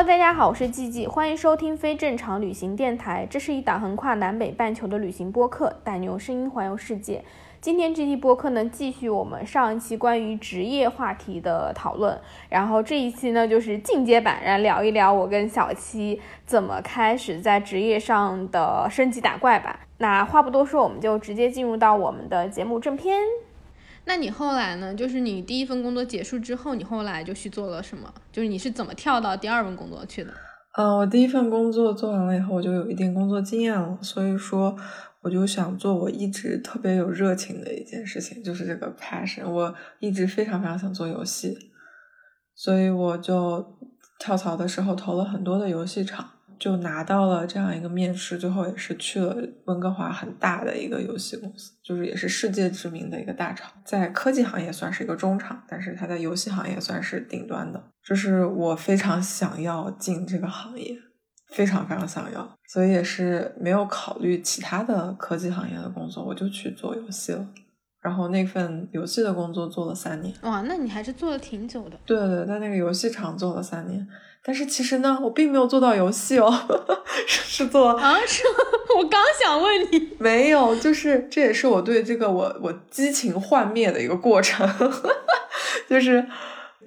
Hello，大家好，我是季季，欢迎收听非正常旅行电台。这是一档横跨南北半球的旅行播客，带你用声音环游世界。今天这期播客呢，继续我们上一期关于职业话题的讨论。然后这一期呢，就是进阶版，来聊一聊我跟小七怎么开始在职业上的升级打怪吧。那话不多说，我们就直接进入到我们的节目正片。那你后来呢？就是你第一份工作结束之后，你后来就去做了什么？就是你是怎么跳到第二份工作去的？嗯，我第一份工作做完了以后，我就有一定工作经验了，所以说我就想做我一直特别有热情的一件事情，就是这个 passion。我一直非常非常想做游戏，所以我就跳槽的时候投了很多的游戏厂。就拿到了这样一个面试，最后也是去了温哥华很大的一个游戏公司，就是也是世界知名的一个大厂，在科技行业算是一个中厂，但是它在游戏行业算是顶端的。就是我非常想要进这个行业，非常非常想要，所以也是没有考虑其他的科技行业的工作，我就去做游戏了。然后那份游戏的工作做了三年。哇，那你还是做了挺久的。对对，在那个游戏厂做了三年。但是其实呢，我并没有做到游戏哦，是做啊？是吗？我刚想问你，没有，就是这也是我对这个我我激情幻灭的一个过程，就是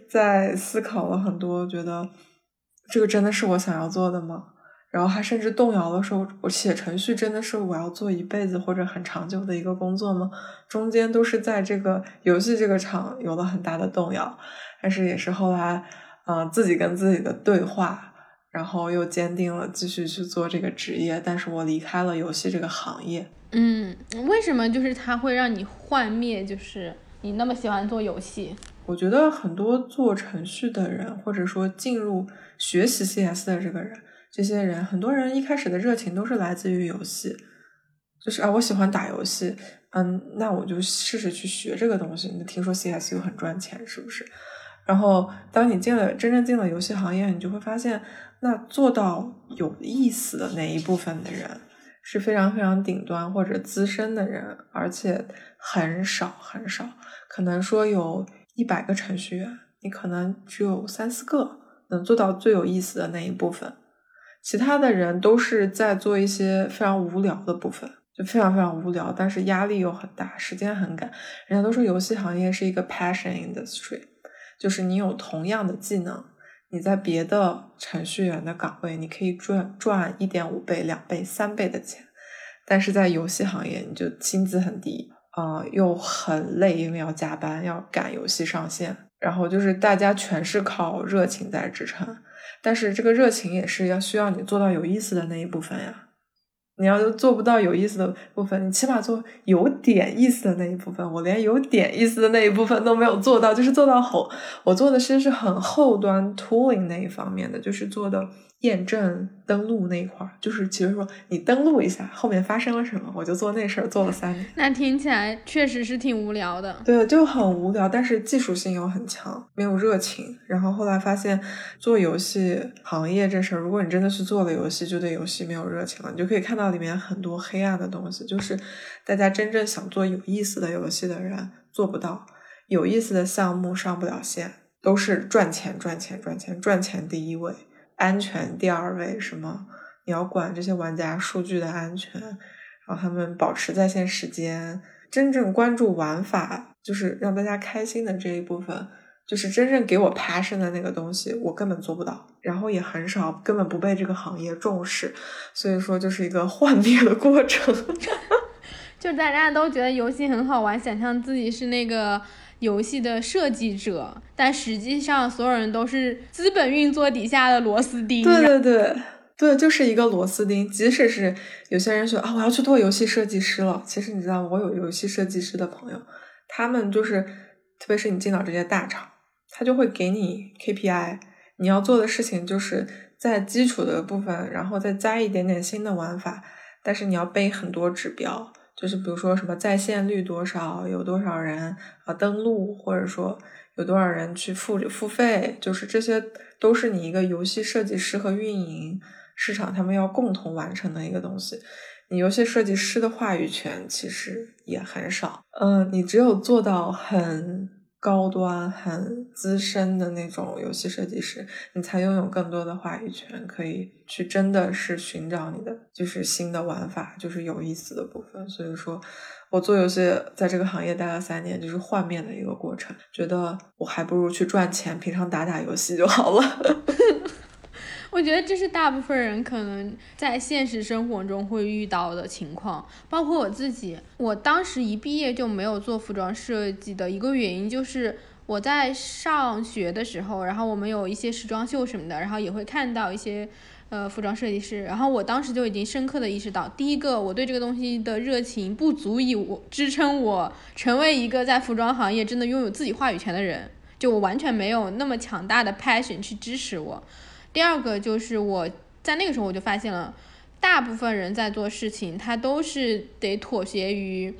在思考了很多，觉得这个真的是我想要做的吗？然后他甚至动摇的时候我写程序真的是我要做一辈子或者很长久的一个工作吗？中间都是在这个游戏这个场有了很大的动摇，但是也是后来。嗯，自己跟自己的对话，然后又坚定了继续去做这个职业。但是我离开了游戏这个行业。嗯，为什么就是它会让你幻灭？就是你那么喜欢做游戏？我觉得很多做程序的人，或者说进入学习 CS 的这个人，这些人，很多人一开始的热情都是来自于游戏，就是啊，我喜欢打游戏，嗯，那我就试试去学这个东西。你听说 CS 又很赚钱，是不是？然后，当你进了真正进了游戏行业，你就会发现，那做到有意思的那一部分的人是非常非常顶端或者资深的人，而且很少很少，可能说有一百个程序员，你可能只有三四个能做到最有意思的那一部分，其他的人都是在做一些非常无聊的部分，就非常非常无聊，但是压力又很大，时间很赶。人家都说游戏行业是一个 passion industry。就是你有同样的技能，你在别的程序员的岗位，你可以赚赚一点五倍、两倍、三倍的钱，但是在游戏行业，你就薪资很低啊，又很累，因为要加班，要赶游戏上线，然后就是大家全是靠热情在支撑，但是这个热情也是要需要你做到有意思的那一部分呀。你要做不到有意思的部分，你起码做有点意思的那一部分。我连有点意思的那一部分都没有做到，就是做到后，我做的其实是很后端 tooling 那一方面的，就是做的。验证登录那一块儿，就是其实说你登录一下，后面发生了什么，我就做那事儿，做了三年。那听起来确实是挺无聊的。对，就很无聊，但是技术性又很强，没有热情。然后后来发现做游戏行业这事儿，如果你真的是做了游戏，就对游戏没有热情了，你就可以看到里面很多黑暗的东西，就是大家真正想做有意思的游戏的人做不到，有意思的项目上不了线，都是赚钱赚钱赚钱赚钱第一位。安全第二位，什么？你要管这些玩家数据的安全，然后他们保持在线时间，真正关注玩法，就是让大家开心的这一部分，就是真正给我 passion 的那个东西，我根本做不到，然后也很少，根本不被这个行业重视，所以说就是一个幻灭的过程。就大家都觉得游戏很好玩，想象自己是那个。游戏的设计者，但实际上所有人都是资本运作底下的螺丝钉。对对对对，就是一个螺丝钉。即使是有些人说啊，我要去做游戏设计师了。其实你知道，我有游戏设计师的朋友，他们就是，特别是你进到这些大厂，他就会给你 KPI，你要做的事情就是在基础的部分，然后再加一点点新的玩法，但是你要背很多指标，就是比如说什么在线率多少，有多少人啊登录，或者说有多少人去付付费，就是这些都是你一个游戏设计师和运营市场他们要共同完成的一个东西。你游戏设计师的话语权其实也很少，嗯，你只有做到很高端、很资深的那种游戏设计师，你才拥有更多的话语权，可以去真的是寻找你的就是新的玩法，就是有意思的部分。所以说，我做游戏在这个行业待了三年，就是换面的一个过程，觉得我还不如去赚钱，平常打打游戏就好了。我觉得这是大部分人可能在现实生活中会遇到的情况，包括我自己。我当时一毕业就没有做服装设计的一个原因，就是我在上学的时候，然后我们有一些时装秀什么的，然后也会看到一些呃服装设计师，然后我当时就已经深刻的意识到，第一个我对这个东西的热情不足以我支撑我成为一个在服装行业真的拥有自己话语权的人，就我完全没有那么强大的 passion 去支持我。第二个就是我在那个时候我就发现了，大部分人在做事情，他都是得妥协于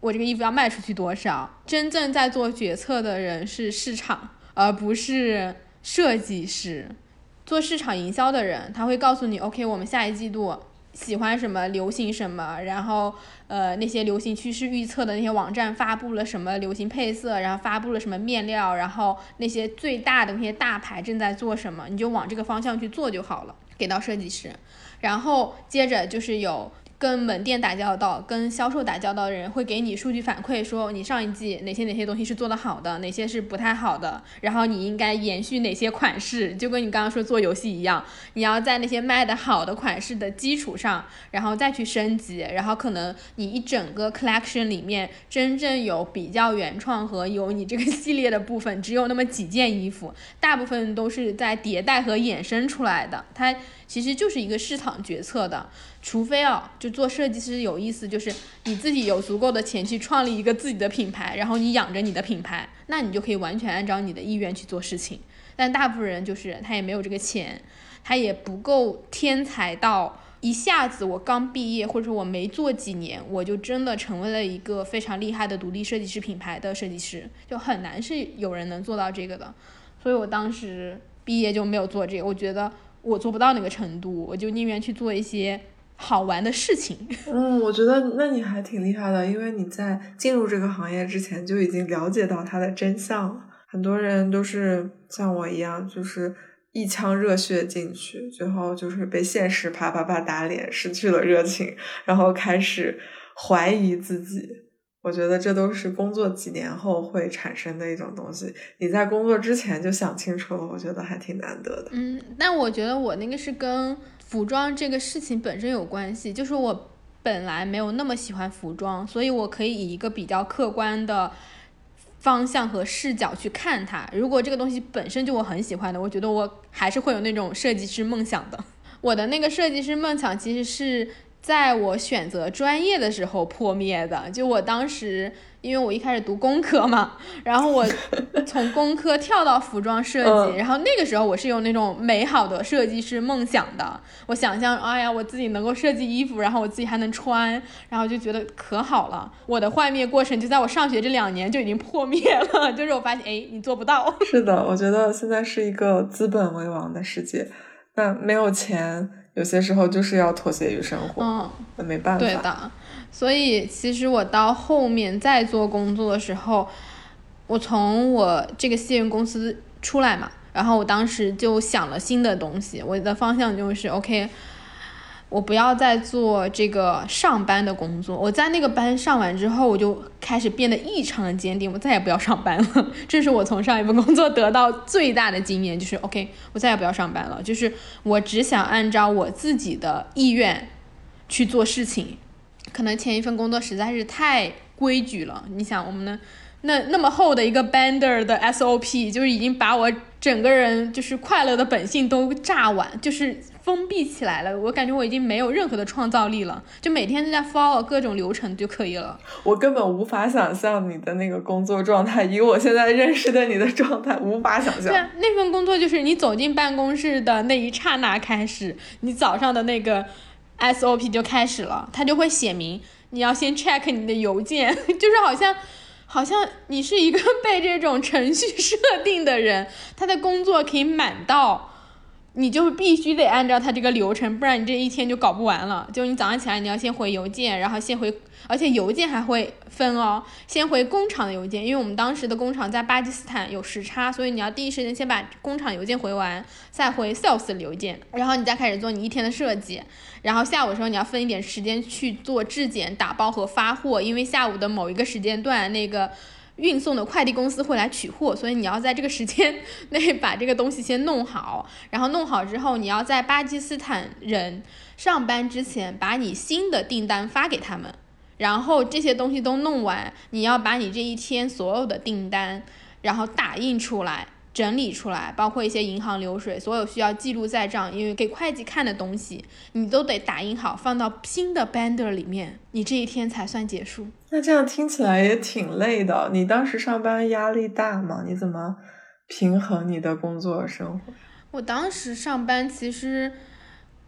我这个衣服要卖出去多少。真正在做决策的人是市场，而不是设计师。做市场营销的人，他会告诉你，OK，我们下一季度。喜欢什么流行什么，然后呃那些流行趋势预测的那些网站发布了什么流行配色，然后发布了什么面料，然后那些最大的那些大牌正在做什么，你就往这个方向去做就好了，给到设计师，然后接着就是有。跟门店打交道、跟销售打交道的人会给你数据反馈，说你上一季哪些哪些东西是做得好的，哪些是不太好的，然后你应该延续哪些款式，就跟你刚刚说做游戏一样，你要在那些卖的好的款式的基础上，然后再去升级，然后可能你一整个 collection 里面真正有比较原创和有你这个系列的部分，只有那么几件衣服，大部分都是在迭代和衍生出来的，它其实就是一个市场决策的。除非啊，就做设计师有意思，就是你自己有足够的钱去创立一个自己的品牌，然后你养着你的品牌，那你就可以完全按照你的意愿去做事情。但大部分人就是他也没有这个钱，他也不够天才到一下子我刚毕业或者说我没做几年，我就真的成为了一个非常厉害的独立设计师品牌的设计师，就很难是有人能做到这个的。所以我当时毕业就没有做这个，我觉得我做不到那个程度，我就宁愿去做一些。好玩的事情，嗯，我觉得那你还挺厉害的，因为你在进入这个行业之前就已经了解到它的真相了。很多人都是像我一样，就是一腔热血进去，最后就是被现实啪啪啪打脸，失去了热情，然后开始怀疑自己。我觉得这都是工作几年后会产生的一种东西。你在工作之前就想清楚了，我觉得还挺难得的。嗯，但我觉得我那个是跟。服装这个事情本身有关系，就是我本来没有那么喜欢服装，所以我可以以一个比较客观的方向和视角去看它。如果这个东西本身就我很喜欢的，我觉得我还是会有那种设计师梦想的。我的那个设计师梦想其实是在我选择专业的时候破灭的，就我当时。因为我一开始读工科嘛，然后我从工科跳到服装设计，然后那个时候我是有那种美好的设计师梦想的。我想象，哎呀，我自己能够设计衣服，然后我自己还能穿，然后就觉得可好了。我的幻灭过程就在我上学这两年就已经破灭了，就是我发现，哎，你做不到。是的，我觉得现在是一个资本为王的世界，那没有钱，有些时候就是要妥协于生活，嗯，那没办法。对的。所以，其实我到后面再做工作的时候，我从我这个信任公司出来嘛，然后我当时就想了新的东西，我的方向就是 OK，我不要再做这个上班的工作。我在那个班上完之后，我就开始变得异常的坚定，我再也不要上班了。这是我从上一份工作得到最大的经验，就是 OK，我再也不要上班了，就是我只想按照我自己的意愿去做事情。可能前一份工作实在是太规矩了，你想我们的那那么厚的一个 Bender 的 SOP，就是已经把我整个人就是快乐的本性都炸完，就是封闭起来了。我感觉我已经没有任何的创造力了，就每天都在 follow 各种流程就可以了。我根本无法想象你的那个工作状态，以我现在认识的你的状态，无法想象。对啊，那份工作就是你走进办公室的那一刹那开始，你早上的那个 SOP 就开始了，它就会写明你要先 check 你的邮件，就是好像。好像你是一个被这种程序设定的人，他的工作可以满到，你就必须得按照他这个流程，不然你这一天就搞不完了。就你早上起来你要先回邮件，然后先回，而且邮件还会分哦，先回工厂的邮件，因为我们当时的工厂在巴基斯坦有时差，所以你要第一时间先把工厂邮件回完，再回 sales 的邮件，然后你再开始做你一天的设计。然后下午的时候，你要分一点时间去做质检、打包和发货，因为下午的某一个时间段，那个运送的快递公司会来取货，所以你要在这个时间内把这个东西先弄好。然后弄好之后，你要在巴基斯坦人上班之前把你新的订单发给他们。然后这些东西都弄完，你要把你这一天所有的订单，然后打印出来。整理出来，包括一些银行流水，所有需要记录在账，因为给会计看的东西，你都得打印好，放到新的 Bender 里面，你这一天才算结束。那这样听起来也挺累的。你当时上班压力大吗？你怎么平衡你的工作生活？我当时上班其实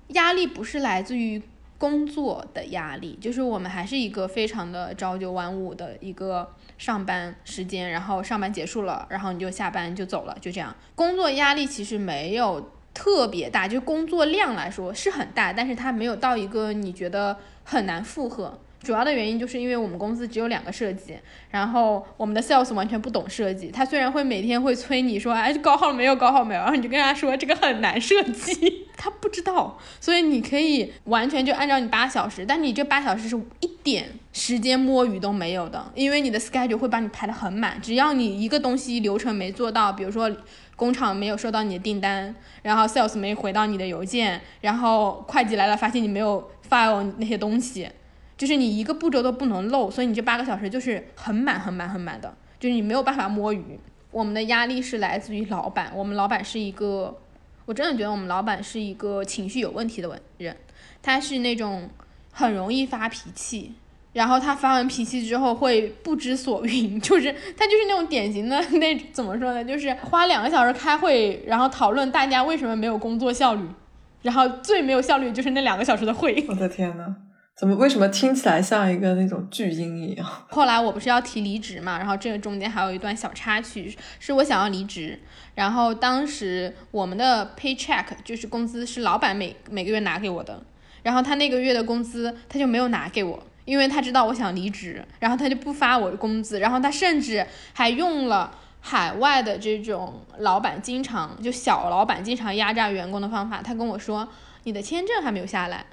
压力不是来自于。工作的压力就是我们还是一个非常的朝九晚五的一个上班时间，然后上班结束了，然后你就下班就走了，就这样。工作压力其实没有特别大，就工作量来说是很大，但是它没有到一个你觉得很难负荷。主要的原因就是因为我们公司只有两个设计，然后我们的 sales 完全不懂设计。他虽然会每天会催你说，哎，高号没有，高号没有，然后你就跟他说这个很难设计，他不知道。所以你可以完全就按照你八小时，但你这八小时是一点时间摸鱼都没有的，因为你的 schedule 会把你排得很满。只要你一个东西流程没做到，比如说工厂没有收到你的订单，然后 sales 没回到你的邮件，然后会计来了发现你没有 file 那些东西。就是你一个步骤都不能漏，所以你这八个小时就是很满、很满、很满的，就是你没有办法摸鱼。我们的压力是来自于老板，我们老板是一个，我真的觉得我们老板是一个情绪有问题的人，他是那种很容易发脾气，然后他发完脾气之后会不知所云，就是他就是那种典型的那怎么说呢，就是花两个小时开会，然后讨论大家为什么没有工作效率，然后最没有效率就是那两个小时的会。我的天呐！怎么？为什么听起来像一个那种巨婴一样？后来我不是要提离职嘛，然后这个中间还有一段小插曲，是我想要离职，然后当时我们的 paycheck 就是工资是老板每每个月拿给我的，然后他那个月的工资他就没有拿给我，因为他知道我想离职，然后他就不发我的工资，然后他甚至还用了海外的这种老板经常就小老板经常压榨员工的方法，他跟我说你的签证还没有下来。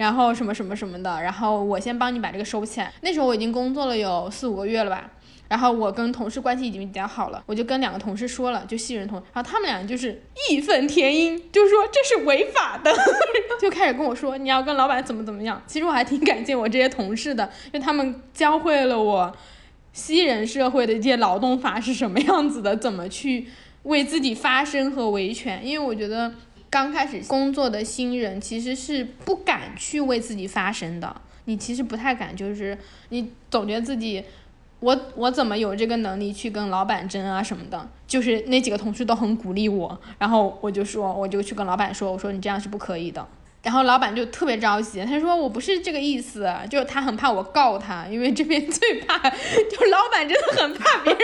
然后什么什么什么的，然后我先帮你把这个收起来。那时候我已经工作了有四五个月了吧，然后我跟同事关系已经比较好了，我就跟两个同事说了，就新人同，然后他们俩就是义愤填膺，就说这是违法的，就开始跟我说你要跟老板怎么怎么样。其实我还挺感谢我这些同事的，因为他们教会了我西人社会的一些劳动法是什么样子的，怎么去为自己发声和维权。因为我觉得。刚开始工作的新人其实是不敢去为自己发声的，你其实不太敢，就是你总觉得自己，我我怎么有这个能力去跟老板争啊什么的，就是那几个同事都很鼓励我，然后我就说，我就去跟老板说，我说你这样是不可以的。然后老板就特别着急，他说我不是这个意思，就是他很怕我告他，因为这边 最怕，就老板真的很怕别人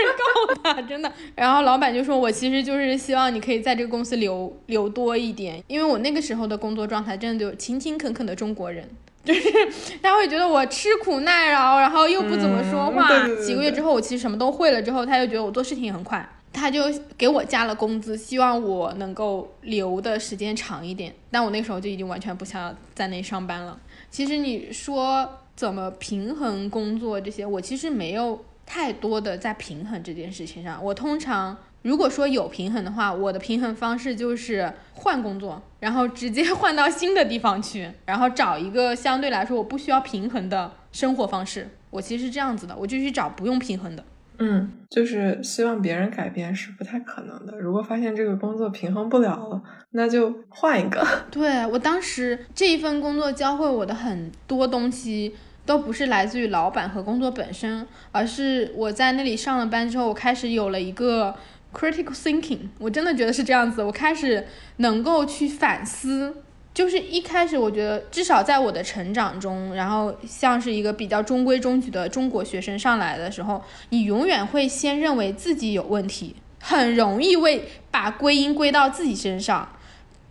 告他，真的。然后老板就说，我其实就是希望你可以在这个公司留留多一点，因为我那个时候的工作状态真的就勤勤恳恳的中国人，就是 他会觉得我吃苦耐劳，然后又不怎么说话。几个月之后，我其实什么都会了之后，他又觉得我做事情也很快。他就给我加了工资，希望我能够留的时间长一点。但我那时候就已经完全不想要在那上班了。其实你说怎么平衡工作这些，我其实没有太多的在平衡这件事情上。我通常如果说有平衡的话，我的平衡方式就是换工作，然后直接 换到新的地方去，然后找一个相对来说我不需要平衡的生活方式。我其实是这样子的，我就去找不用平衡的。嗯，就是希望别人改变是不太可能的。如果发现这个工作平衡不了了，那就换一个。对我当时这一份工作教会我的很多东西，都不是来自于老板和工作本身，而是我在那里上了班之后，我开始有了一个 critical thinking。我真的觉得是这样子，我开始能够去反思。就是一开始，我觉得至少在我的成长中，然后像是一个比较中规中矩的中国学生上来的时候，你永远会先认为自己有问题，很容易为把归因归到自己身上。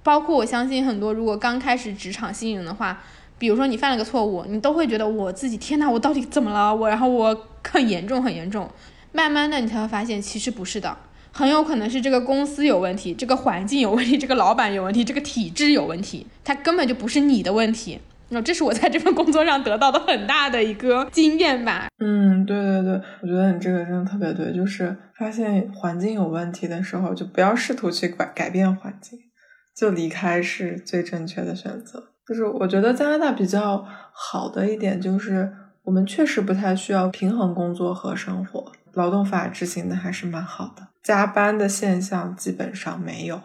包括我相信很多，如果刚开始职场新人的话，比如说你犯了个错误，你都会觉得我自己天哪，我到底怎么了？我然后我很严重很严重。慢慢的，你才会发现其实不是的。很有可能是这个公司有问题，这个环境有问题，这个老板有问题，这个体制有问题，它根本就不是你的问题。那这是我在这份工作上得到的很大的一个经验吧。嗯，对对对，我觉得你这个真的特别对，就是发现环境有问题的时候，就不要试图去改改变环境，就离开是最正确的选择。就是我觉得加拿大比较好的一点就是，我们确实不太需要平衡工作和生活，劳动法执行的还是蛮好的。加班的现象基本上没有，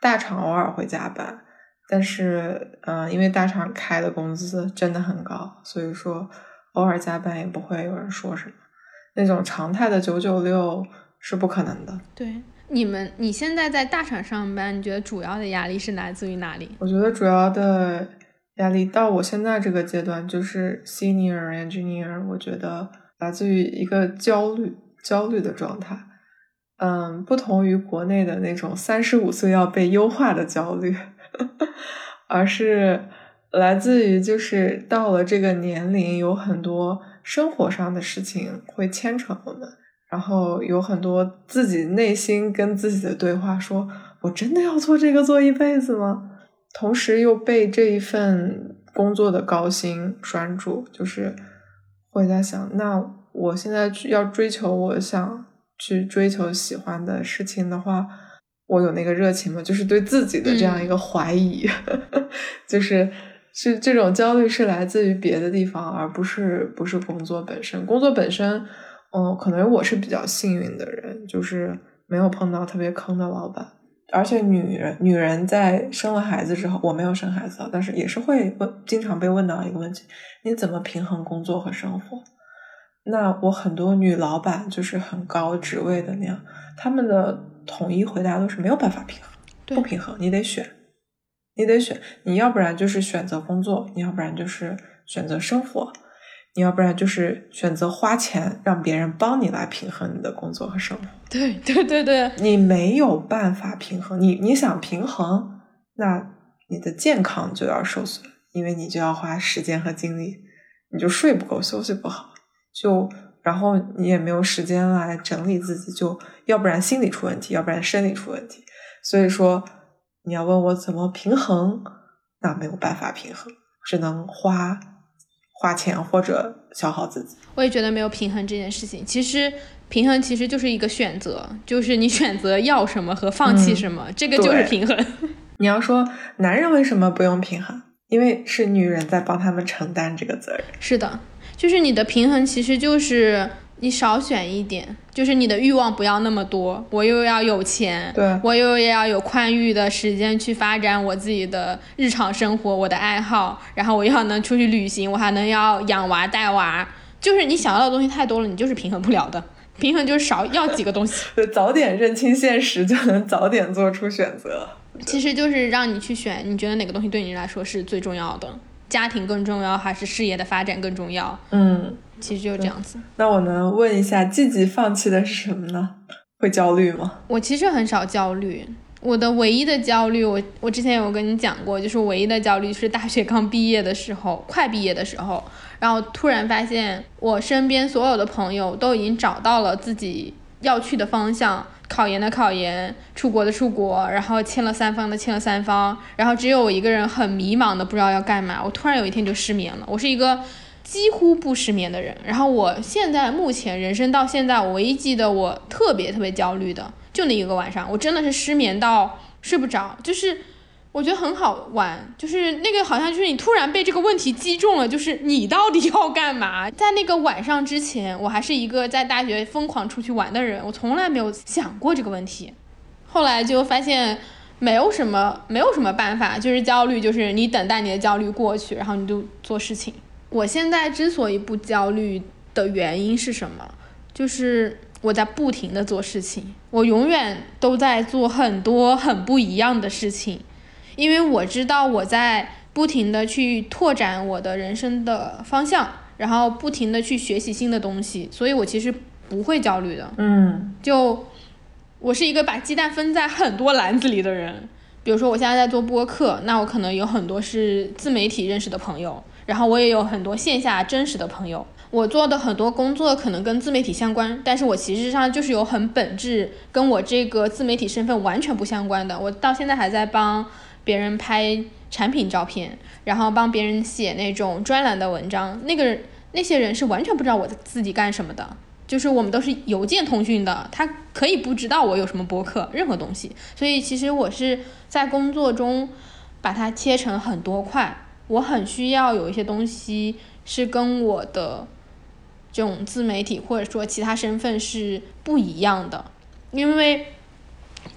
大厂偶尔会加班，但是，嗯，因为大厂开的工资真的很高，所以说偶尔加班也不会有人说什么。那种常态的九九六是不可能的。对，你们你现在在大厂上班，你觉得主要的压力是来自于哪里？我觉得主要的压力到我现在这个阶段，就是 senior engineer，我觉得来自于一个焦虑、焦虑的状态。嗯，不同于国内的那种三十五岁要被优化的焦虑，而是来自于就是到了这个年龄，有很多生活上的事情会牵扯我们，然后有很多自己内心跟自己的对话，说我真的要做这个做一辈子吗？同时又被这一份工作的高薪拴住，就是会在想，那我现在要追求我想。去追求喜欢的事情的话，我有那个热情吗？就是对自己的这样一个怀疑，就是是这种焦虑是来自于别的地方，而不是不是工作本身。工作本身，嗯，可能我是比较幸运的人，就是没有碰到特别坑的老板。而且女人女人在生了孩子之后，我没有生孩子，但是也是会问，经常被问到一个问题：你怎么平衡工作和生活？那我很多女老板就是很高职位的那样，他们的统一回答都是没有办法平衡，不平衡，你得选，你得选，你要不然就是选择工作，你要不然就是选择生活，你要不然就是选择花钱让别人帮你来平衡你的工作和生活。对对对对，你没有办法平衡，你你想平衡，那你的健康就要受损，因为你就要花时间和精力，你就睡不够，休息不好。就然后你也没有时间来整理自己，就要不然心理出问题，要不然生理出问题。所以说你要问我怎么平衡，那没有办法平衡，只能花花钱或者消耗自己。我也觉得没有平衡这件事情，其实平衡其实就是一个选择，就是你选择要什么和放弃什么，这个就是平衡。你要说男人为什么不用平衡？因为是女人在帮他们承担这个责任。是的。就是你的平衡，其实就是你少选一点，就是你的欲望不要那么多。我又要有钱，对我又要有宽裕的时间去发展我自己的日常生活，我的爱好，然后我又要能出去旅行，我还能要养娃带娃。就是你想要的东西太多了，你就是平衡不了的。平衡就是少要几个东西。早点认清现实，就能早点做出选择。其实就是让你去选，你觉得哪个东西对你来说是最重要的。家庭更重要还是事业的发展更重要？嗯，其实就是这样子。那我能问一下，积极放弃的是什么呢？会焦虑吗？我其实很少焦虑，我的唯一的焦虑，我我之前有跟你讲过，就是唯一的焦虑是大学刚毕业的时候，快毕业的时候，然后突然发现我身边所有的朋友都已经找到了自己要去的方向。考研的考研，出国的出国，然后签了三方的签了三方，然后只有我一个人很迷茫的不知道要干嘛。我突然有一天就失眠了。我是一个几乎不失眠的人。然后我现在目前人生到现在，我唯一记得我特别特别焦虑的，就那一个晚上，我真的是失眠到睡不着。就是我觉得很好玩，就是那个好像就是你突然被这个问题击中了，就是你到底要干嘛？在那个晚上之前，我还是一个在大学疯狂出去玩的人，我从来没有想过这个问题。后来就发现没有什么没有什么办法，就是焦虑，就是你等待你的焦虑过去，然后你就做事情。我现在之所以不焦虑的原因是什么？就是我在不停的做事情，我永远都在做很多很不一样的事情。因为我知道我在不停的去拓展我的人生的方向，然后不停的去学习新的东西，所以我其实不会焦虑的。嗯，就我是一个把鸡蛋分在很多篮子里的人。比如说我现在在做播客，那我可能有很多是自媒体认识的朋友，然后我也有很多线下真实的朋友。我做的很多工作可能跟自媒体相关，但是我其实上就是有很本质跟我这个自媒体身份完全不相关的。我到现在还在帮。别人拍产品照片，然后帮别人写那种专栏的文章，那个那些人是完全不知道我自己干什么的，就是我们都是邮件通讯的，他可以不知道我有什么博客，任何东西。所以其实我是在工作中把它切成很多块，我很需要有一些东西是跟我的这种自媒体或者说其他身份是不一样的，因为。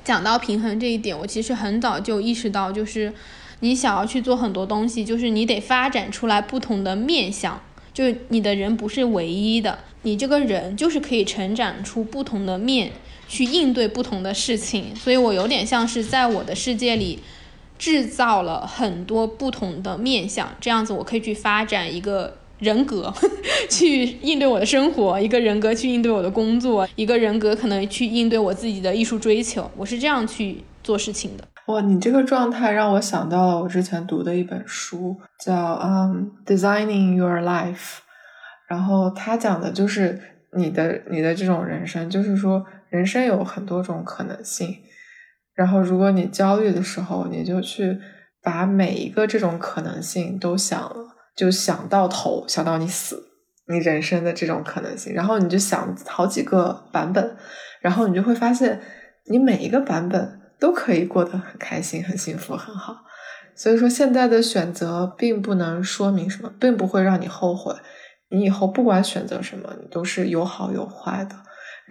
讲到平衡这一点，我其实很早就意识到，就是你想要去做很多东西，就是你得发展出来不同的面相，就是你的人不是唯一的，你这个人就是可以成长出不同的面，去应对不同的事情。所以我有点像是在我的世界里制造了很多不同的面相，这样子我可以去发展一个。人格 去应对我的生活，一个人格去应对我的工作，一个人格可能去应对我自己的艺术追求。我是这样去做事情的。哇，你这个状态让我想到了我之前读的一本书，叫《嗯 Designing Your Life》，然后他讲的就是你的你的这种人生，就是说人生有很多种可能性。然后如果你焦虑的时候，你就去把每一个这种可能性都想了。就想到头，想到你死，你人生的这种可能性，然后你就想好几个版本，然后你就会发现，你每一个版本都可以过得很开心、很幸福、很好。所以说，现在的选择并不能说明什么，并不会让你后悔。你以后不管选择什么，你都是有好有坏的。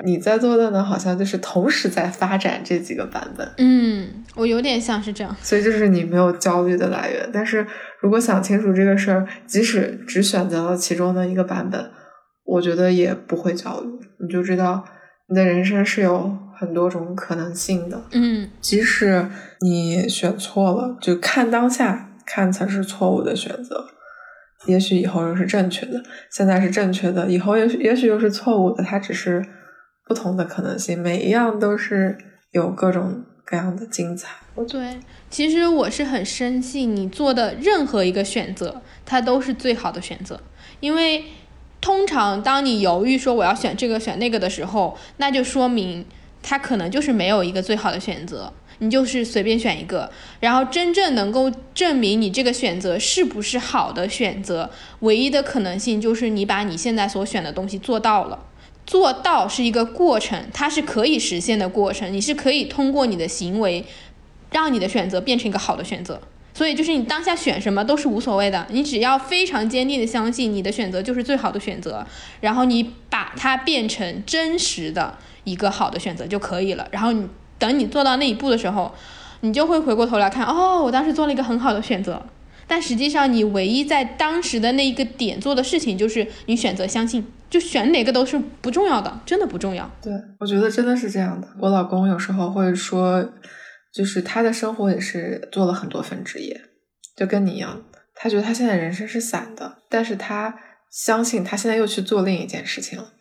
你在做的呢，好像就是同时在发展这几个版本。嗯，我有点像是这样，所以就是你没有焦虑的来源。但是如果想清楚这个事儿，即使只选择了其中的一个版本，我觉得也不会焦虑。你就知道你的人生是有很多种可能性的。嗯，即使你选错了，就看当下看才是错误的选择，也许以后又是正确的。现在是正确的，以后也许也许又是错误的。它只是。不同的可能性，每一样都是有各种各样的精彩。对，其实我是很深信，你做的任何一个选择，它都是最好的选择。因为通常当你犹豫说我要选这个选那个的时候，那就说明它可能就是没有一个最好的选择，你就是随便选一个。然后真正能够证明你这个选择是不是好的选择，唯一的可能性就是你把你现在所选的东西做到了。做到是一个过程，它是可以实现的过程。你是可以通过你的行为，让你的选择变成一个好的选择。所以就是你当下选什么都是无所谓的，你只要非常坚定的相信你的选择就是最好的选择，然后你把它变成真实的一个好的选择就可以了。然后你等你做到那一步的时候，你就会回过头来看，哦，我当时做了一个很好的选择。但实际上，你唯一在当时的那一个点做的事情，就是你选择相信，就选哪个都是不重要的，真的不重要。对，我觉得真的是这样的。我老公有时候会说，就是他的生活也是做了很多份职业，就跟你一样。他觉得他现在人生是散的，但是他相信他现在又去做另一件事情了。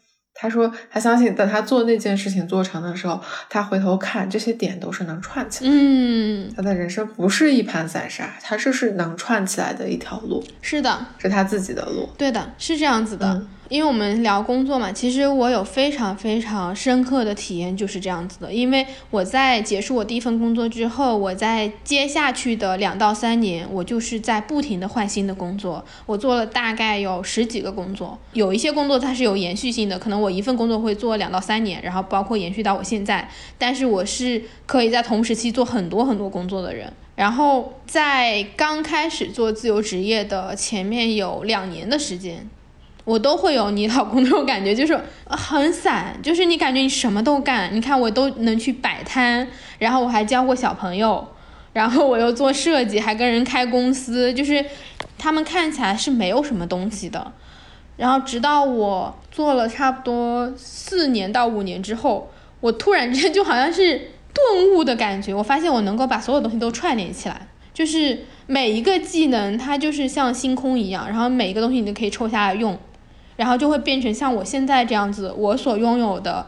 他说他相信，等他做那件事情做成的时候，他回头看这些点都是能串起来。嗯，他的人生不是一盘散沙，他这是能串起来的一条路。是的，是他自己的路。对的，是这样子的。因为我们聊工作嘛，其实我有非常非常深刻的体验，就是这样子的。因为我在结束我第一份工作之后，我在接下去的两到三年，我就是在不停的换新的工作。我做了大概有十几个工作，有一些工作它是有延续性的，可能我一份工作会做两到三年，然后包括延续到我现在。但是我是可以在同时期做很多很多工作的人。然后在刚开始做自由职业的前面有两年的时间，我都会有你老公那种感觉，就是很散，就是你感觉你什么都干。你看我都能去摆摊，然后我还教过小朋友，然后我又做设计，还跟人开公司，就是他们看起来是没有什么东西的。然后直到我做了差不多四年到五年之后，我突然之间就好像是。顿悟的感觉，我发现我能够把所有东西都串联起来，就是每一个技能它就是像星空一样，然后每一个东西你都可以抽下来用，然后就会变成像我现在这样子。我所拥有的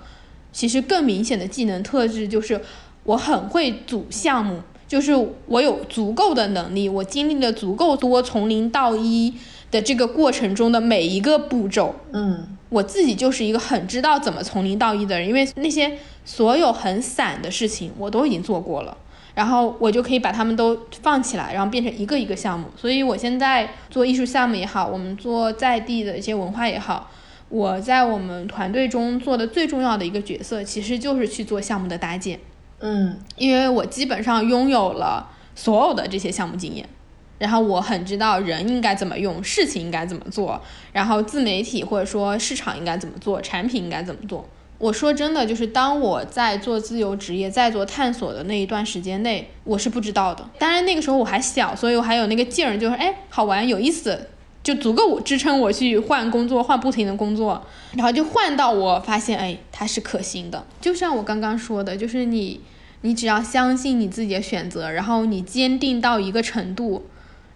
其实更明显的技能特质就是我很会组项目，就是我有足够的能力，我经历了足够多从零到一的这个过程中的每一个步骤，嗯，我自己就是一个很知道怎么从零到一的人，因为那些。所有很散的事情我都已经做过了，然后我就可以把它们都放起来，然后变成一个一个项目。所以我现在做艺术项目也好，我们做在地的一些文化也好，我在我们团队中做的最重要的一个角色，其实就是去做项目的搭建。嗯，因为我基本上拥有了所有的这些项目经验，然后我很知道人应该怎么用，事情应该怎么做，然后自媒体或者说市场应该怎么做，产品应该怎么做。我说真的，就是当我在做自由职业、在做探索的那一段时间内，我是不知道的。当然那个时候我还小，所以我还有那个劲儿，就是哎，好玩、有意思，就足够支撑我去换工作、换不停的工作，然后就换到我发现，哎，它是可行的。就像我刚刚说的，就是你，你只要相信你自己的选择，然后你坚定到一个程度。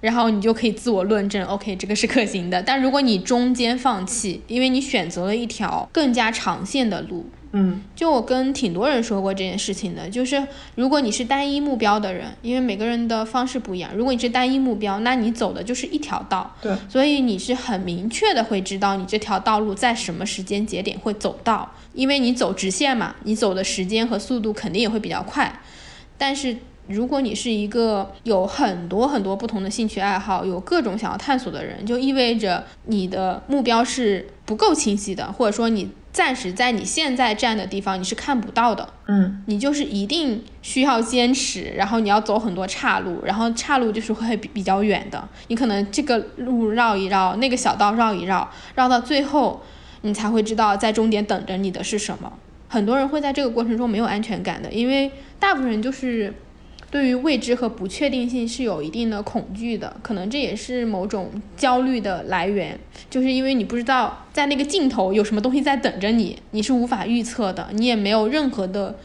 然后你就可以自我论证，OK，这个是可行的。但如果你中间放弃，因为你选择了一条更加长线的路，嗯，就我跟挺多人说过这件事情的，就是如果你是单一目标的人，因为每个人的方式不一样，如果你是单一目标，那你走的就是一条道，对，所以你是很明确的会知道你这条道路在什么时间节点会走到，因为你走直线嘛，你走的时间和速度肯定也会比较快，但是。如果你是一个有很多很多不同的兴趣爱好，有各种想要探索的人，就意味着你的目标是不够清晰的，或者说你暂时在你现在站的地方你是看不到的。嗯，你就是一定需要坚持，然后你要走很多岔路，然后岔路就是会比比较远的，你可能这个路绕一绕，那个小道绕一绕，绕到最后，你才会知道在终点等着你的是什么。很多人会在这个过程中没有安全感的，因为大部分人就是。对于未知和不确定性是有一定的恐惧的，可能这也是某种焦虑的来源，就是因为你不知道在那个尽头有什么东西在等着你，你是无法预测的，你也没有任何的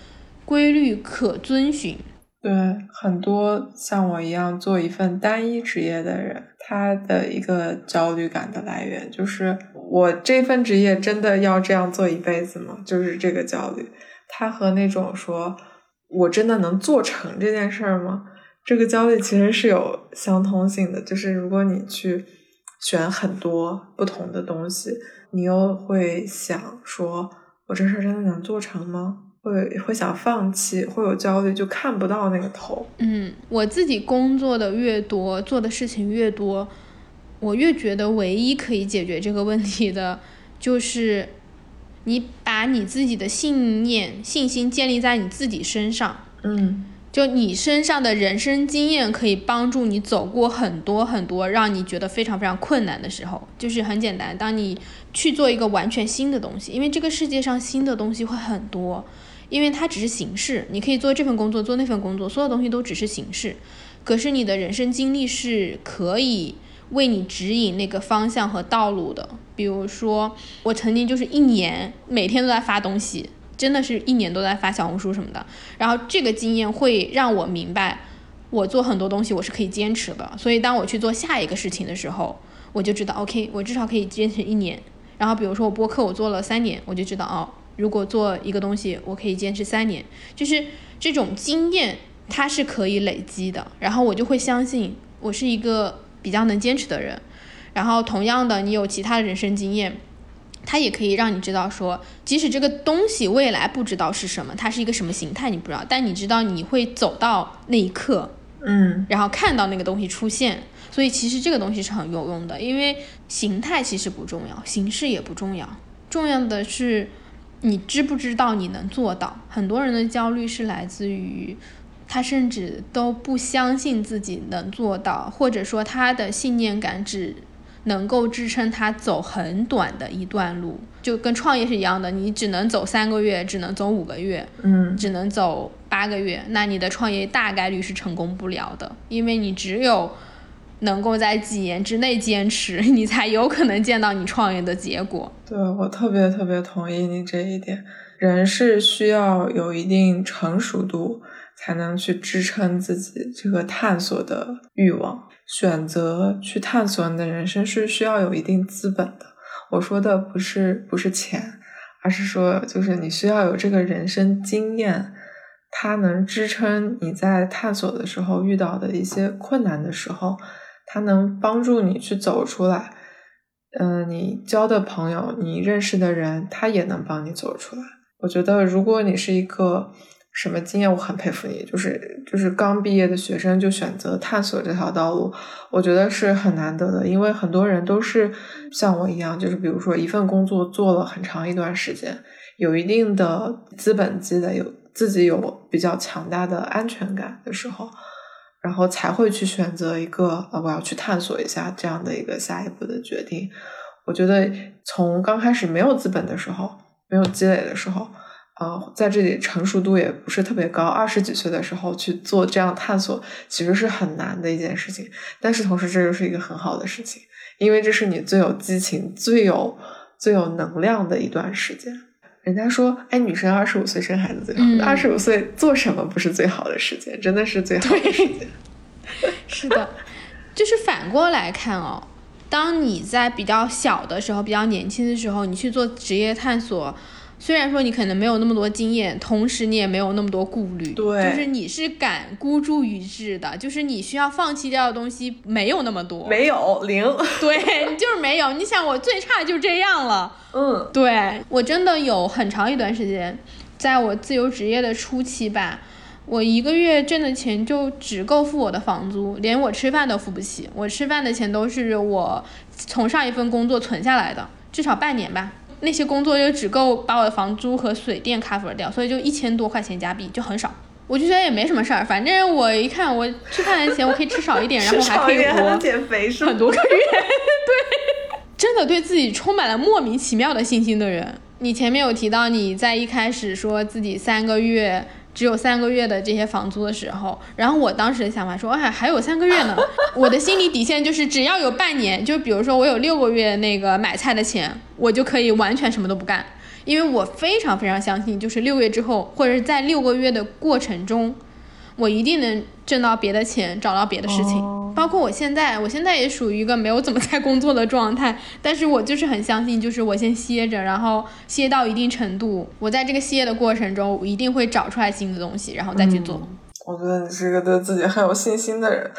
规律可遵循。对，很多像我一样做一份单一职业的人，他的一个焦虑感的来源就是我这份职业真的要这样做一辈子吗？就是这个焦虑，他和那种说。我真的能做成这件事儿吗？这个焦虑其实是有相通性的，就是如果你去选很多不同的东西，你又会想说，我这事儿真的能做成吗？会会想放弃，会有焦虑，就看不到那个头。嗯，我自己工作的越多，做的事情越多，我越觉得唯一可以解决这个问题的，就是。你把你自己的信念、信心建立在你自己身上，嗯，就你身上的人生经验可以帮助你走过很多很多让你觉得非常非常困难的时候。就是很简单，当你去做一个完全新的东西，因为这个世界上新的东西会很多，因为它只是形式，你可以做这份工作，做那份工作，所有东西都只是形式。可是你的人生经历是可以。为你指引那个方向和道路的，比如说我曾经就是一年每天都在发东西，真的是一年都在发小红书什么的。然后这个经验会让我明白，我做很多东西我是可以坚持的。所以当我去做下一个事情的时候，我就知道，OK，我至少可以坚持一年。然后比如说我播客我做了三年，我就知道哦，如果做一个东西我可以坚持三年，就是这种经验它是可以累积的。然后我就会相信我是一个。比较能坚持的人，然后同样的，你有其他的人生经验，它也可以让你知道说，即使这个东西未来不知道是什么，它是一个什么形态，你不知道，但你知道你会走到那一刻，嗯，然后看到那个东西出现，所以其实这个东西是很有用的，因为形态其实不重要，形式也不重要，重要的是你知不知道你能做到。很多人的焦虑是来自于。他甚至都不相信自己能做到，或者说他的信念感只能够支撑他走很短的一段路，就跟创业是一样的，你只能走三个月，只能走五个月，嗯，只能走八个月，那你的创业大概率是成功不了的，因为你只有能够在几年之内坚持，你才有可能见到你创业的结果。对我特别特别同意你这一点，人是需要有一定成熟度，才能去支撑自己这个探索的欲望。选择去探索你的人生是需要有一定资本的。我说的不是不是钱，而是说就是你需要有这个人生经验，它能支撑你在探索的时候遇到的一些困难的时候，它能帮助你去走出来。嗯，你交的朋友，你认识的人，他也能帮你走出来。我觉得，如果你是一个什么经验，我很佩服你，就是就是刚毕业的学生就选择探索这条道路，我觉得是很难得的。因为很多人都是像我一样，就是比如说一份工作做了很长一段时间，有一定的资本积累，有自己有比较强大的安全感的时候。然后才会去选择一个呃，我要去探索一下这样的一个下一步的决定。我觉得从刚开始没有资本的时候，没有积累的时候，呃，在这里成熟度也不是特别高，二十几岁的时候去做这样探索，其实是很难的一件事情。但是同时，这又是一个很好的事情，因为这是你最有激情、最有最有能量的一段时间。人家说，哎，女生二十五岁生孩子最好。二十五岁做什么不是最好的时间？真的是最好的时间。是的，就是反过来看哦，当你在比较小的时候、比较年轻的时候，你去做职业探索。虽然说你可能没有那么多经验，同时你也没有那么多顾虑，对，就是你是敢孤注一掷的，就是你需要放弃掉的东西没有那么多，没有零，对你就是没有。你想我最差就这样了，嗯，对我真的有很长一段时间，在我自由职业的初期吧，我一个月挣的钱就只够付我的房租，连我吃饭都付不起，我吃饭的钱都是我从上一份工作存下来的，至少半年吧。那些工作又只够把我的房租和水电 cover 掉，所以就一千多块钱加币就很少。我就觉得也没什么事儿，反正我一看我吃饭的钱我可以吃少一点，然后还 可以活减肥很多个月。对，真的对自己充满了莫名其妙的信心的人。你前面有提到你在一开始说自己三个月。只有三个月的这些房租的时候，然后我当时的想法说，哎，还有三个月呢。我的心理底线就是只要有半年，就比如说我有六个月那个买菜的钱，我就可以完全什么都不干，因为我非常非常相信，就是六个月之后，或者是在六个月的过程中。我一定能挣到别的钱，找到别的事情。包括我现在，我现在也属于一个没有怎么在工作的状态，但是我就是很相信，就是我先歇着，然后歇到一定程度，我在这个歇的过程中，我一定会找出来新的东西，然后再去做。我觉得你是一个对自己很有信心的人。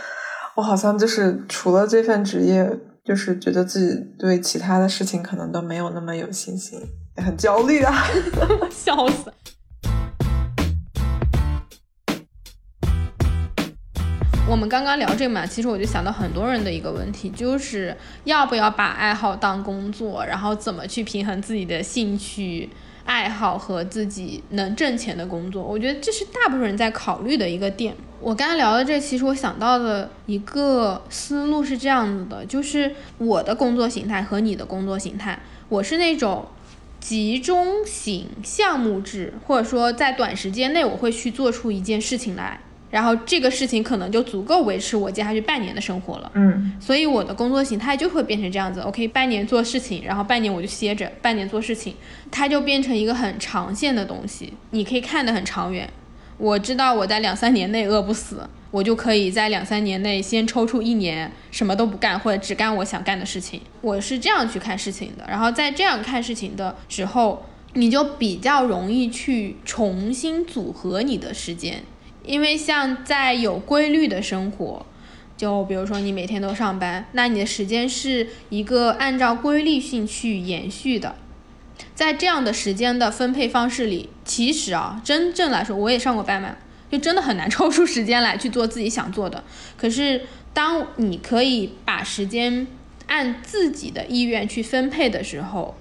我好像就是除了这份职业，就是觉得自己对其他的事情可能都没有那么有信心，也很焦虑啊，笑死。我们刚刚聊这个嘛，其实我就想到很多人的一个问题，就是要不要把爱好当工作，然后怎么去平衡自己的兴趣爱好和自己能挣钱的工作。我觉得这是大部分人在考虑的一个点。我刚刚聊的这，其实我想到的一个思路是这样子的，就是我的工作形态和你的工作形态，我是那种集中型项目制，或者说在短时间内我会去做出一件事情来。然后这个事情可能就足够维持我接下去半年的生活了。嗯，所以我的工作形态就会变成这样子。OK，半年做事情，然后半年我就歇着，半年做事情，它就变成一个很长线的东西。你可以看得很长远。我知道我在两三年内饿不死，我就可以在两三年内先抽出一年什么都不干，或者只干我想干的事情。我是这样去看事情的。然后在这样看事情的时候，你就比较容易去重新组合你的时间。因为像在有规律的生活，就比如说你每天都上班，那你的时间是一个按照规律性去延续的。在这样的时间的分配方式里，其实啊，真正来说，我也上过班嘛，就真的很难抽出时间来去做自己想做的。可是，当你可以把时间按自己的意愿去分配的时候，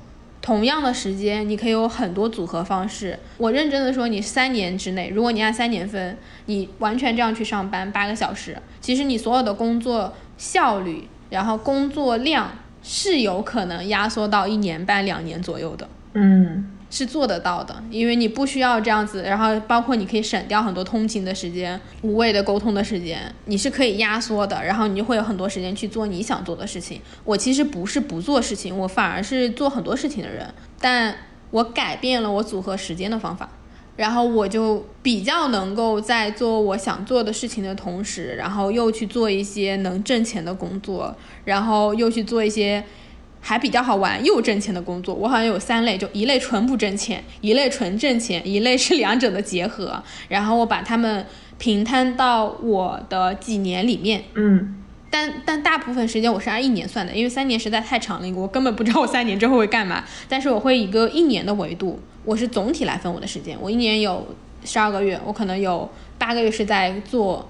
同样的时间，你可以有很多组合方式。我认真的说，你三年之内，如果你按三年分，你完全这样去上班八个小时，其实你所有的工作效率，然后工作量是有可能压缩到一年半两年左右的。嗯。是做得到的，因为你不需要这样子，然后包括你可以省掉很多通勤的时间、无谓的沟通的时间，你是可以压缩的，然后你就会有很多时间去做你想做的事情。我其实不是不做事情，我反而是做很多事情的人，但我改变了我组合时间的方法，然后我就比较能够在做我想做的事情的同时，然后又去做一些能挣钱的工作，然后又去做一些。还比较好玩又挣钱的工作，我好像有三类，就一类纯不挣钱，一类纯挣钱，一类是两者的结合。然后我把它们平摊到我的几年里面，嗯，但但大部分时间我是按一年算的，因为三年实在太长了，我根本不知道我三年之后会干嘛。但是我会一个一年的维度，我是总体来分我的时间。我一年有十二个月，我可能有八个月是在做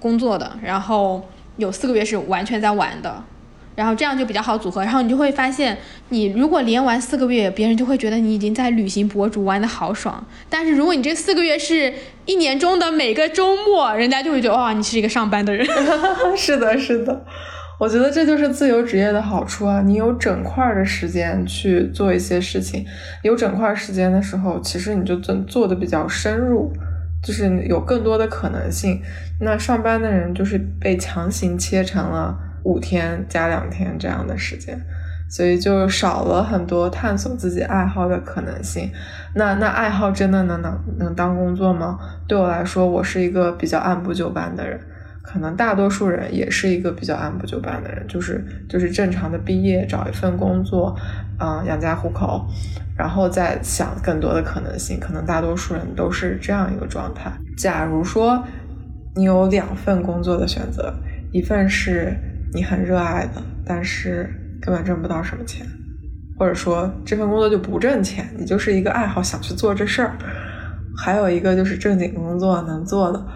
工作的，然后有四个月是完全在玩的。然后这样就比较好组合，然后你就会发现，你如果连玩四个月，别人就会觉得你已经在旅行博主玩的好爽。但是如果你这四个月是一年中的每个周末，人家就会觉得哇，你是一个上班的人。是的，是的，我觉得这就是自由职业的好处啊，你有整块的时间去做一些事情，有整块时间的时候，其实你就做做的比较深入，就是有更多的可能性。那上班的人就是被强行切成了。五天加两天这样的时间，所以就少了很多探索自己爱好的可能性。那那爱好真的能能能当工作吗？对我来说，我是一个比较按部就班的人，可能大多数人也是一个比较按部就班的人，就是就是正常的毕业，找一份工作，嗯，养家糊口，然后再想更多的可能性。可能大多数人都是这样一个状态。假如说你有两份工作的选择，一份是。你很热爱的，但是根本挣不到什么钱，或者说这份工作就不挣钱，你就是一个爱好想去做这事儿。还有一个就是正经工作能做的，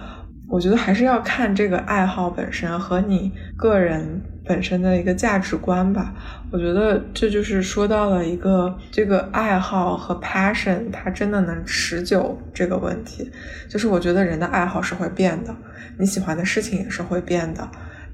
我觉得还是要看这个爱好本身和你个人本身的一个价值观吧。我觉得这就是说到了一个这个爱好和 passion 它真的能持久这个问题。就是我觉得人的爱好是会变的，你喜欢的事情也是会变的。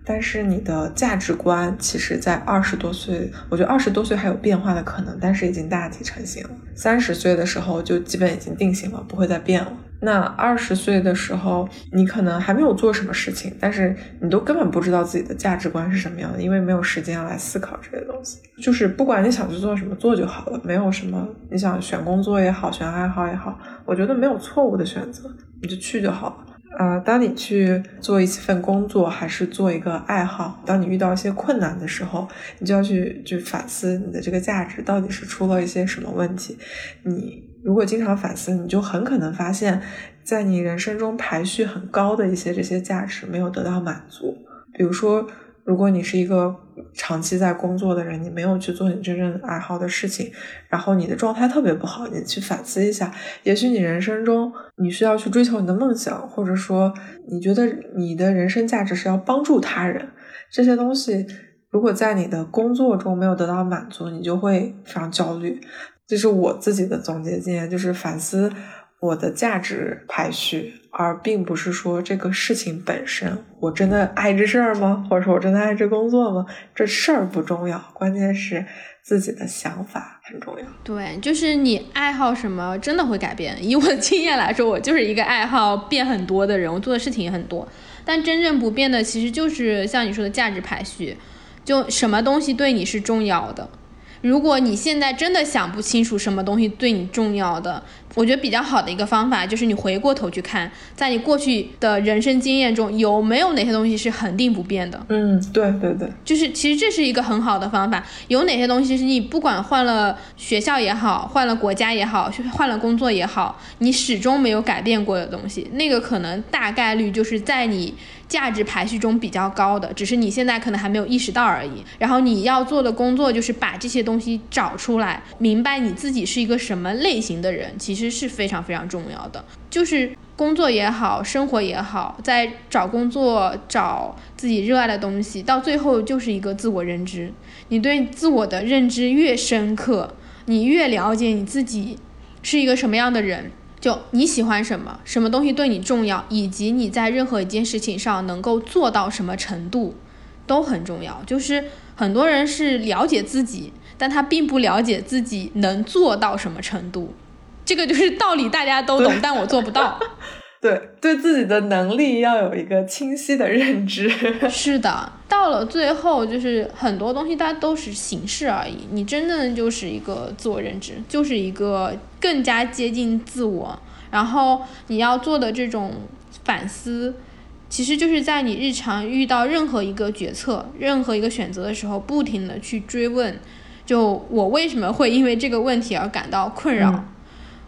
但是你的价值观，其实，在二十多岁，我觉得二十多岁还有变化的可能，但是已经大体成型了。三十岁的时候就基本已经定型了，不会再变了。那二十岁的时候，你可能还没有做什么事情，但是你都根本不知道自己的价值观是什么样的，因为没有时间来思考这些东西。就是不管你想去做什么，做就好了，没有什么你想选工作也好，选爱好也好，我觉得没有错误的选择，你就去就好了。呃，当你去做一份工作，还是做一个爱好，当你遇到一些困难的时候，你就要去去反思你的这个价值到底是出了一些什么问题。你如果经常反思，你就很可能发现，在你人生中排序很高的一些这些价值没有得到满足，比如说。如果你是一个长期在工作的人，你没有去做你真正爱好的事情，然后你的状态特别不好，你去反思一下，也许你人生中你需要去追求你的梦想，或者说你觉得你的人生价值是要帮助他人，这些东西如果在你的工作中没有得到满足，你就会非常焦虑。这是我自己的总结经验，就是反思。我的价值排序，而并不是说这个事情本身，我真的爱这事儿吗？或者说我真的爱这工作吗？这事儿不重要，关键是自己的想法很重要。对，就是你爱好什么，真的会改变。以我的经验来说，我就是一个爱好变很多的人，我做的事情也很多。但真正不变的，其实就是像你说的价值排序，就什么东西对你是重要的。如果你现在真的想不清楚什么东西对你重要的，我觉得比较好的一个方法就是你回过头去看，在你过去的人生经验中有没有哪些东西是恒定不变的。嗯，对对对，就是其实这是一个很好的方法。有哪些东西是你不管换了学校也好，换了国家也好，换了工作也好，你始终没有改变过的东西，那个可能大概率就是在你。价值排序中比较高的，只是你现在可能还没有意识到而已。然后你要做的工作就是把这些东西找出来，明白你自己是一个什么类型的人，其实是非常非常重要的。就是工作也好，生活也好，在找工作找自己热爱的东西，到最后就是一个自我认知。你对自我的认知越深刻，你越了解你自己是一个什么样的人，就你喜欢什么，什么东西对你重要，以及你在任何一件事情上能够做到什么程度，都很重要。就是很多人是了解自己，但他并不了解自己能做到什么程度。这个就是道理，大家都懂，但我做不到。对，对自己的能力要有一个清晰的认知。是的，到了最后，就是很多东西它都是形式而已。你真正就是一个自我认知，就是一个更加接近自我。然后你要做的这种反思，其实就是在你日常遇到任何一个决策、任何一个选择的时候，不停的去追问：就我为什么会因为这个问题而感到困扰？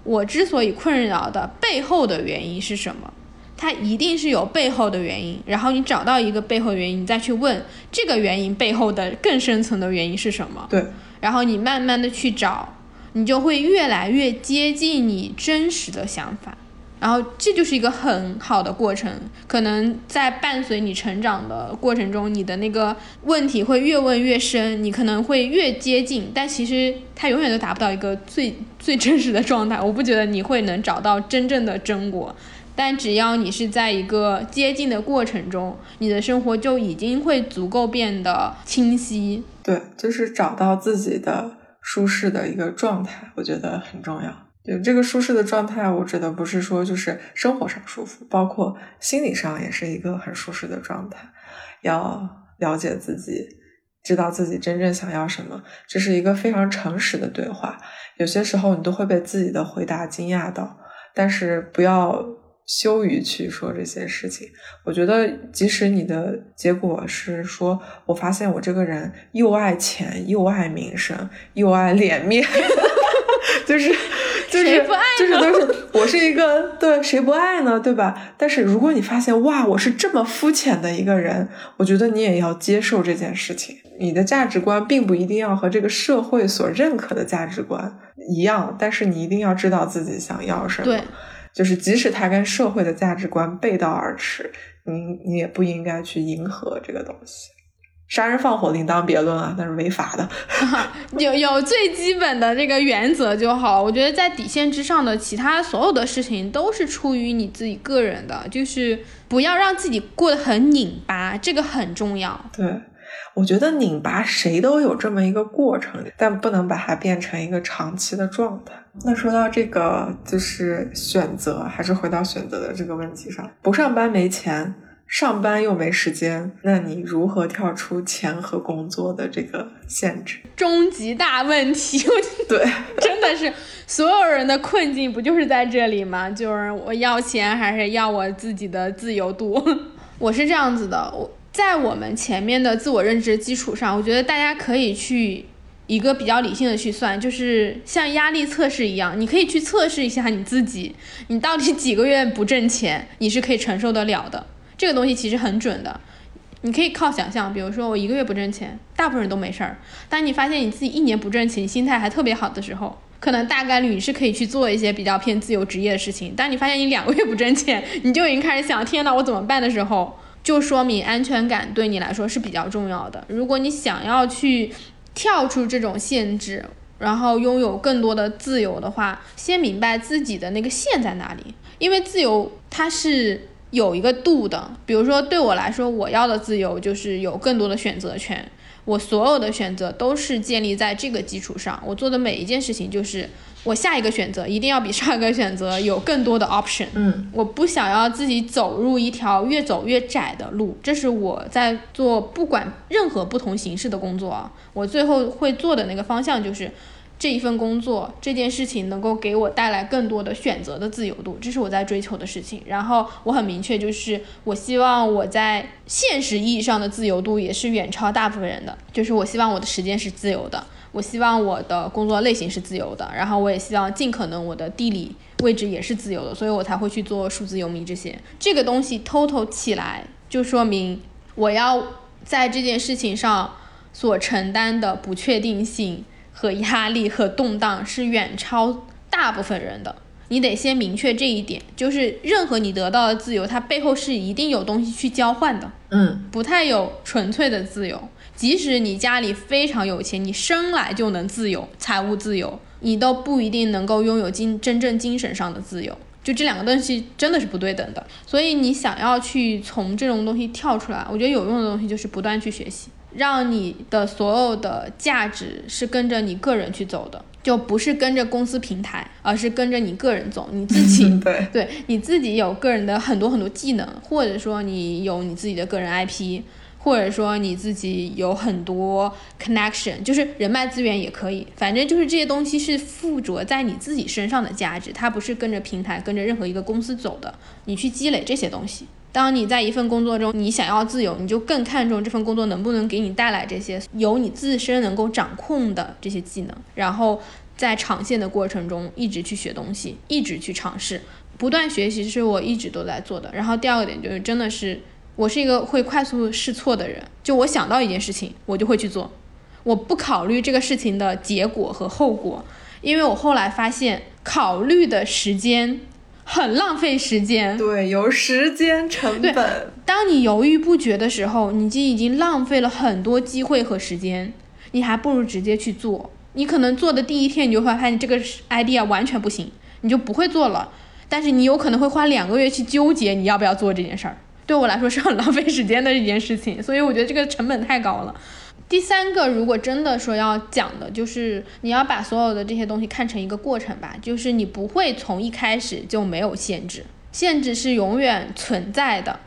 我之所以困扰的背后的原因是什么？它一定是有背后的原因。然后你找到一个背后原因，你再去问这个原因背后的更深层的原因是什么？对。然后你慢慢的去找，你就会越来越接近你真实的想法。然后这就是一个很好的过程，可能在伴随你成长的过程中，你的那个问题会越问越深，你可能会越接近，但其实它永远都达不到一个 最最真实的状态。我不觉得你会能找到真正的真果，但只要你是在一个接近的过程中，你的生活就已经会足够变得清晰。对，就是找到自己的舒适的一个状态，我觉得很重要。对这个舒适的状态，我指的不是说就是生活上舒服，包括心理上也是一个很舒适的状态。要了解自己，知道自己真正想要什么，这是一个非常诚实的对话。有些时候你都会被自己的回答惊讶到，但是不要羞于去说这些事情。我觉得，即使你的结果是说，我发现我这个人又爱钱，又爱名声，又爱脸面，就是。就是就是都是我是一个对谁不爱呢？对吧？但是如果你发现哇，我是这么肤浅的一个人，我觉得你也要接受这件事情。你的价值观并不一定要和这个社会所认可的价值观一样，但是你一定要知道自己想要什么。对，就是即使它跟社会的价值观背道而驰，你你也不应该去迎合这个东西。杀人放火另当别论啊，那是违法的。有有最基本的这个原则就好。我觉得在底线之上的其他所有的事情都是出于你自己个人的，就是不要让自己过得很拧巴，这个很重要。对，我觉得拧巴谁都有这么一个过程，但不能把它变成一个长期的状态。那说到这个，就是选择，还是回到选择的这个问题上，不上班没钱。上班又没时间，那你如何跳出钱和工作的这个限制？终极大问题，对，真的是所有人的困境，不就是在这里吗？就是我要钱，还是要我自己的自由度？我是这样子的，我在我们前面的自我认知基础上，我觉得大家可以去一个比较理性的去算，就是像压力测试一样，你可以去测试一下你自己，你到底几个月不挣钱，你是可以承受得了的。这个东西其实很准的，你可以靠想象，比如说我一个月不挣钱，大部分人都没事儿。当你发现你自己一年不挣钱，心态还特别好的时候，可能大概率你是可以去做一些比较偏自由职业的事情。当你发现你两个月不挣钱，你就已经开始想，天呐，我怎么办的时候，就说明安全感对你来说是比较重要的。如果你想要去跳出这种限制，然后拥有更多的自由的话，先明白自己的那个线在哪里，因为自由它是。有一个度的，比如说对我来说，我要的自由就是有更多的选择权。我所有的选择都是建立在这个基础上。我做的每一件事情，就是我下一个选择一定要比上一个选择有更多的 option。嗯，我不想要自己走入一条越走越窄的路。这是我在做不管任何不同形式的工作啊，我最后会做的那个方向就是。这一份工作，这件事情能够给我带来更多的选择的自由度，这是我在追求的事情。然后我很明确，就是我希望我在现实意义上的自由度也是远超大部分人的。就是我希望我的时间是自由的，我希望我的工作类型是自由的，然后我也希望尽可能我的地理位置也是自由的，所以我才会去做数字游民这些。这个东西 total 起来，就说明我要在这件事情上所承担的不确定性。和压力和动荡是远超大部分人的，你得先明确这一点，就是任何你得到的自由，它背后是一定有东西去交换的，嗯，不太有纯粹的自由。即使你家里非常有钱，你生来就能自由，财务自由，你都不一定能够拥有精真正精神上的自由。就这两个东西真的是不对等的，所以你想要去从这种东西跳出来，我觉得有用的东西就是不断去学习，让你的所有的价值是跟着你个人去走的，就不是跟着公司平台，而是跟着你个人走，你自己 对对你自己有个人的很多很多技能，或者说你有你自己的个人 IP。或者说你自己有很多 connection，就是人脉资源也可以，反正就是这些东西是附着在你自己身上的价值，它不是跟着平台、跟着任何一个公司走的。你去积累这些东西，当你在一份工作中，你想要自由，你就更看重这份工作能不能给你带来这些由你自身能够掌控的这些技能，然后在长线的过程中一直去学东西，一直去尝试，不断学习是我一直都在做的。然后第二个点就是真的是。我是一个会快速试错的人，就我想到一件事情，我就会去做，我不考虑这个事情的结果和后果，因为我后来发现考虑的时间很浪费时间。对，有时间成本。当你犹豫不决的时候，你就已经浪费了很多机会和时间，你还不如直接去做。你可能做的第一天，你就会发现这个 idea 完全不行，你就不会做了。但是你有可能会花两个月去纠结你要不要做这件事儿。对我来说是很浪费时间的一件事情，所以我觉得这个成本太高了。第三个，如果真的说要讲的，就是你要把所有的这些东西看成一个过程吧，就是你不会从一开始就没有限制，限制是永远存在的。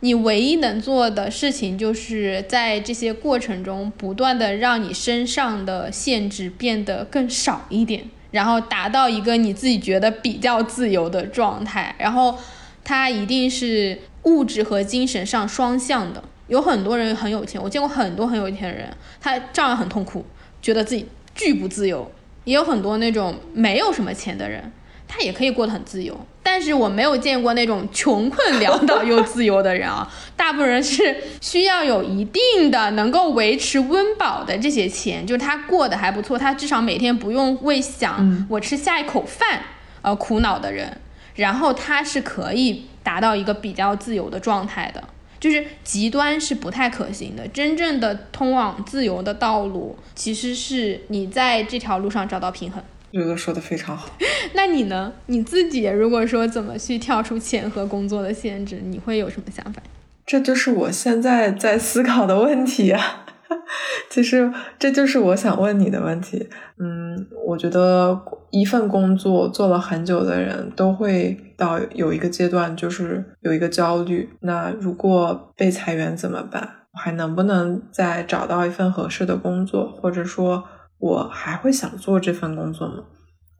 你唯一能做的事情，就是在这些过程中不断的让你身上的限制变得更少一点，然后达到一个你自己觉得比较自由的状态。然后它一定是。物质和精神上双向的，有很多人很有钱，我见过很多很有钱的人，他照样很痛苦，觉得自己巨不自由。也有很多那种没有什么钱的人，他也可以过得很自由。但是我没有见过那种穷困潦倒又自由的人啊，大部分人是需要有一定的能够维持温饱的这些钱，就是他过得还不错，他至少每天不用为想我吃下一口饭而苦恼的人，然后他是可以。达到一个比较自由的状态的，就是极端是不太可行的。真正的通往自由的道路，其实是你在这条路上找到平衡。这个说的非常好。那你呢？你自己如果说怎么去跳出钱和工作的限制，你会有什么想法？这就是我现在在思考的问题啊。其实这就是我想问你的问题。嗯，我觉得一份工作做了很久的人都会到有一个阶段，就是有一个焦虑。那如果被裁员怎么办？我还能不能再找到一份合适的工作？或者说，我还会想做这份工作吗？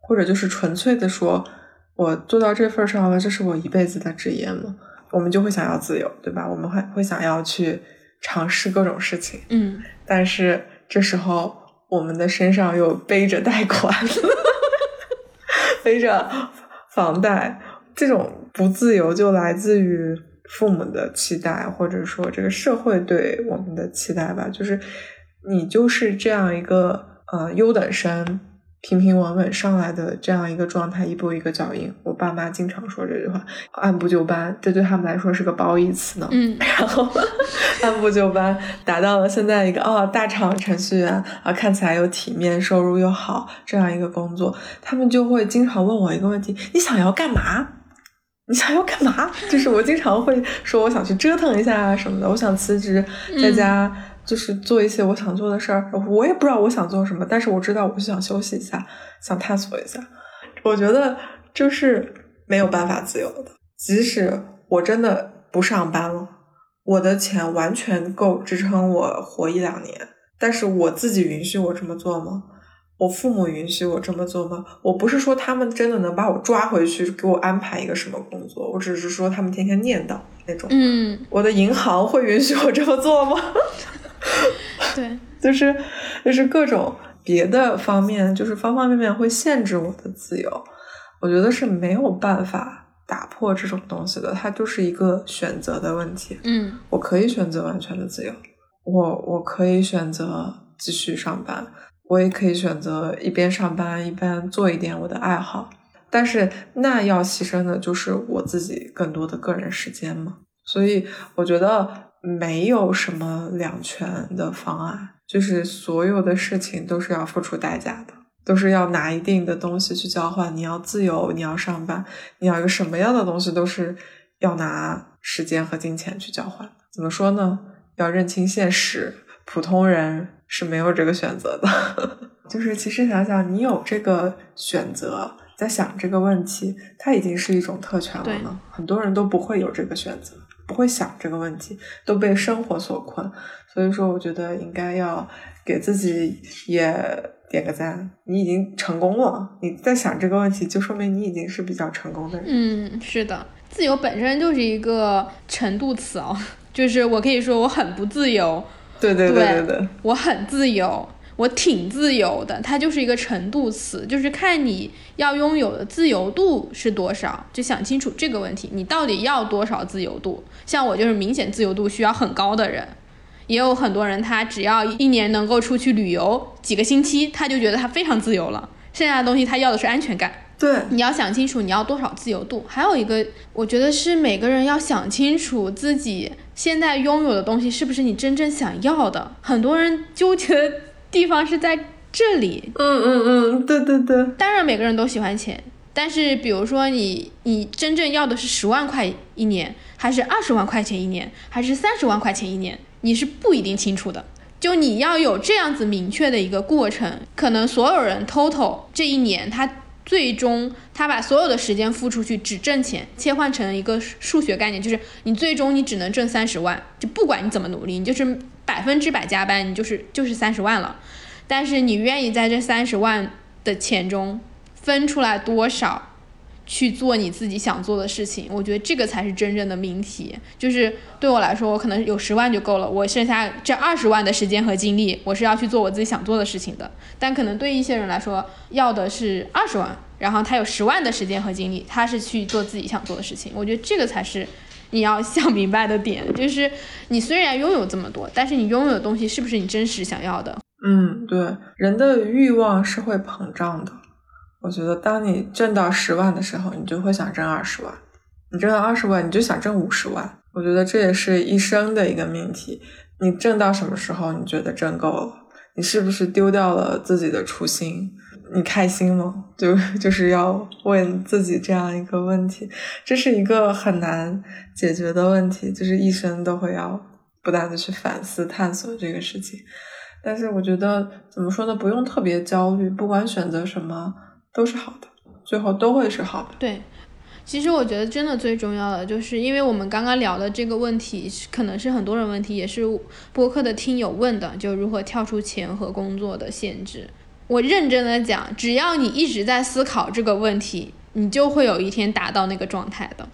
或者就是纯粹的说，我做到这份上了，这是我一辈子的职业吗？我们就会想要自由，对吧？我们会会想要去。尝试各种事情，嗯，但是这时候我们的身上又背着贷款，背着房贷，这种不自由就来自于父母的期待，或者说这个社会对我们的期待吧。就是你就是这样一个呃优等生。平平稳稳上来的这样一个状态，一步一个脚印。我爸妈经常说这句话，按部就班，这对他们来说是个褒义词呢。嗯，然后按部就班达到了现在一个哦大厂程序员啊，看起来又体面，收入又好这样一个工作，他们就会经常问我一个问题：你想要干嘛？你想要干嘛？就是我经常会说我想去折腾一下啊什么的，我想辞职在家。就是做一些我想做的事儿，我也不知道我想做什么，但是我知道我是想休息一下，想探索一下。我觉得就是没有办法自由的，即使我真的不上班了，我的钱完全够支撑我活一两年，但是我自己允许我这么做吗？我父母允许我这么做吗？我不是说他们真的能把我抓回去给我安排一个什么工作，我只是说他们天天念叨那种。嗯，我的银行会允许我这么做吗？对，就是就是各种别的方面，就是方方面面会限制我的自由。我觉得是没有办法打破这种东西的，它就是一个选择的问题。嗯，我可以选择完全的自由，我我可以选择继续上班，我也可以选择一边上班一边做一点我的爱好。但是那要牺牲的就是我自己更多的个人时间嘛。所以我觉得没有什么两全的方案，就是所有的事情都是要付出代价的，都是要拿一定的东西去交换。你要自由，你要上班，你要一个什么样的东西，都是要拿时间和金钱去交换。怎么说呢？要认清现实，普通人是没有这个选择的。就是其实想想，你有这个选择，在想这个问题，它已经是一种特权了呢。很多人都不会有这个选择。不会想这个问题，都被生活所困，所以说我觉得应该要给自己也点个赞。你已经成功了，你在想这个问题，就说明你已经是比较成功的人。嗯，是的，自由本身就是一个程度词哦，就是我可以说我很不自由，对对对对对，我很自由。我挺自由的，它就是一个程度词，就是看你要拥有的自由度是多少，就想清楚这个问题，你到底要多少自由度？像我就是明显自由度需要很高的人，也有很多人他只要一年能够出去旅游几个星期，他就觉得他非常自由了，剩下的东西他要的是安全感。对，你要想清楚你要多少自由度。还有一个，我觉得是每个人要想清楚自己现在拥有的东西是不是你真正想要的。很多人纠结。地方是在这里，嗯嗯嗯，对对对。当然每个人都喜欢钱，但是比如说你，你真正要的是十万块一年，还是二十万块钱一年，还是三十万块钱一年，你是不一定清楚的。就你要有这样子明确的一个过程，可能所有人 total 这一年，他最终他把所有的时间付出去只挣钱，切换成一个数学概念，就是你最终你只能挣三十万，就不管你怎么努力，你就是。百分之百加班，你就是就是三十万了，但是你愿意在这三十万的钱中分出来多少去做你自己想做的事情？我觉得这个才是真正的命题。就是对我来说，我可能有十万就够了，我剩下这二十万的时间和精力，我是要去做我自己想做的事情的。但可能对一些人来说，要的是二十万，然后他有十万的时间和精力，他是去做自己想做的事情。我觉得这个才是。你要想明白的点就是，你虽然拥有这么多，但是你拥有的东西是不是你真实想要的？嗯，对，人的欲望是会膨胀的。我觉得，当你挣到十万的时候，你就会想挣二十万；你挣到二十万，你就想挣五十万。我觉得这也是一生的一个命题。你挣到什么时候，你觉得挣够了？你是不是丢掉了自己的初心？你开心吗？就就是要问自己这样一个问题，这是一个很难解决的问题，就是一生都会要不断的去反思探索这个事情。但是我觉得怎么说呢？不用特别焦虑，不管选择什么都是好的，最后都会是好的。对，其实我觉得真的最重要的就是，因为我们刚刚聊的这个问题，可能是很多人问题，也是播客的听友问的，就如何跳出钱和工作的限制。我认真的讲，只要你一直在思考这个问题，你就会有一天达到那个状态的。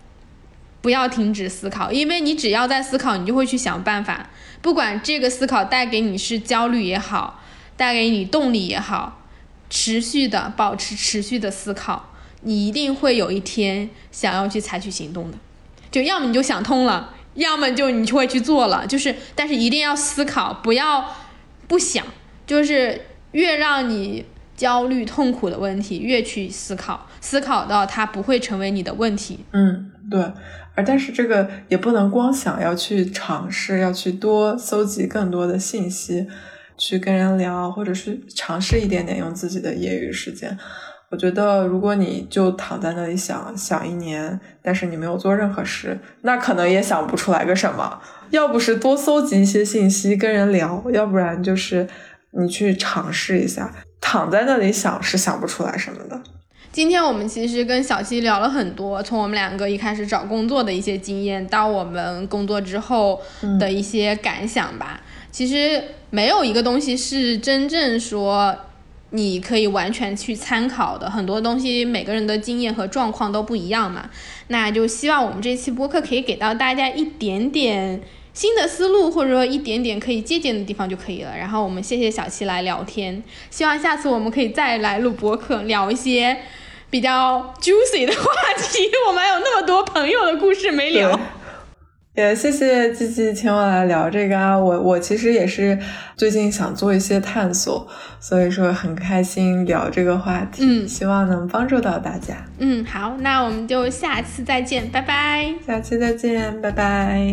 不要停止思考，因为你只要在思考，你就会去想办法。不管这个思考带给你是焦虑也好，带给你动力也好，持续的保持持续的思考，你一定会有一天想要去采取行动的。就要么你就想通了，要么就你就会去做了。就是，但是一定要思考，不要不想，就是。越让你焦虑痛苦的问题，越去思考，思考到它不会成为你的问题。嗯，对。而但是这个也不能光想要去尝试，要去多搜集更多的信息，去跟人聊，或者是尝试一点点用自己的业余时间。我觉得，如果你就躺在那里想想一年，但是你没有做任何事，那可能也想不出来个什么。要不是多搜集一些信息，跟人聊，要不然就是。你去尝试一下，躺在那里想是想不出来什么的。今天我们其实跟小七聊了很多，从我们两个一开始找工作的一些经验，到我们工作之后的一些感想吧。其实没有一个东西是真正说你可以完全去参考的，很多东西每个人的经验和状况都不一样嘛。那就希望我们这期播客可以给到大家一点点。新的思路，或者说一点点可以借鉴的地方就可以了。然后我们谢谢小七来聊天，希望下次我们可以再来录播客，聊一些比较 juicy 的话题。我们还有那么多朋友的故事没聊。也谢谢季季请我来聊这个啊，我我其实也是最近想做一些探索，所以说很开心聊这个话题，嗯希望能帮助到大家。嗯，好，那我们就下次再见，拜拜。下期再见，拜拜。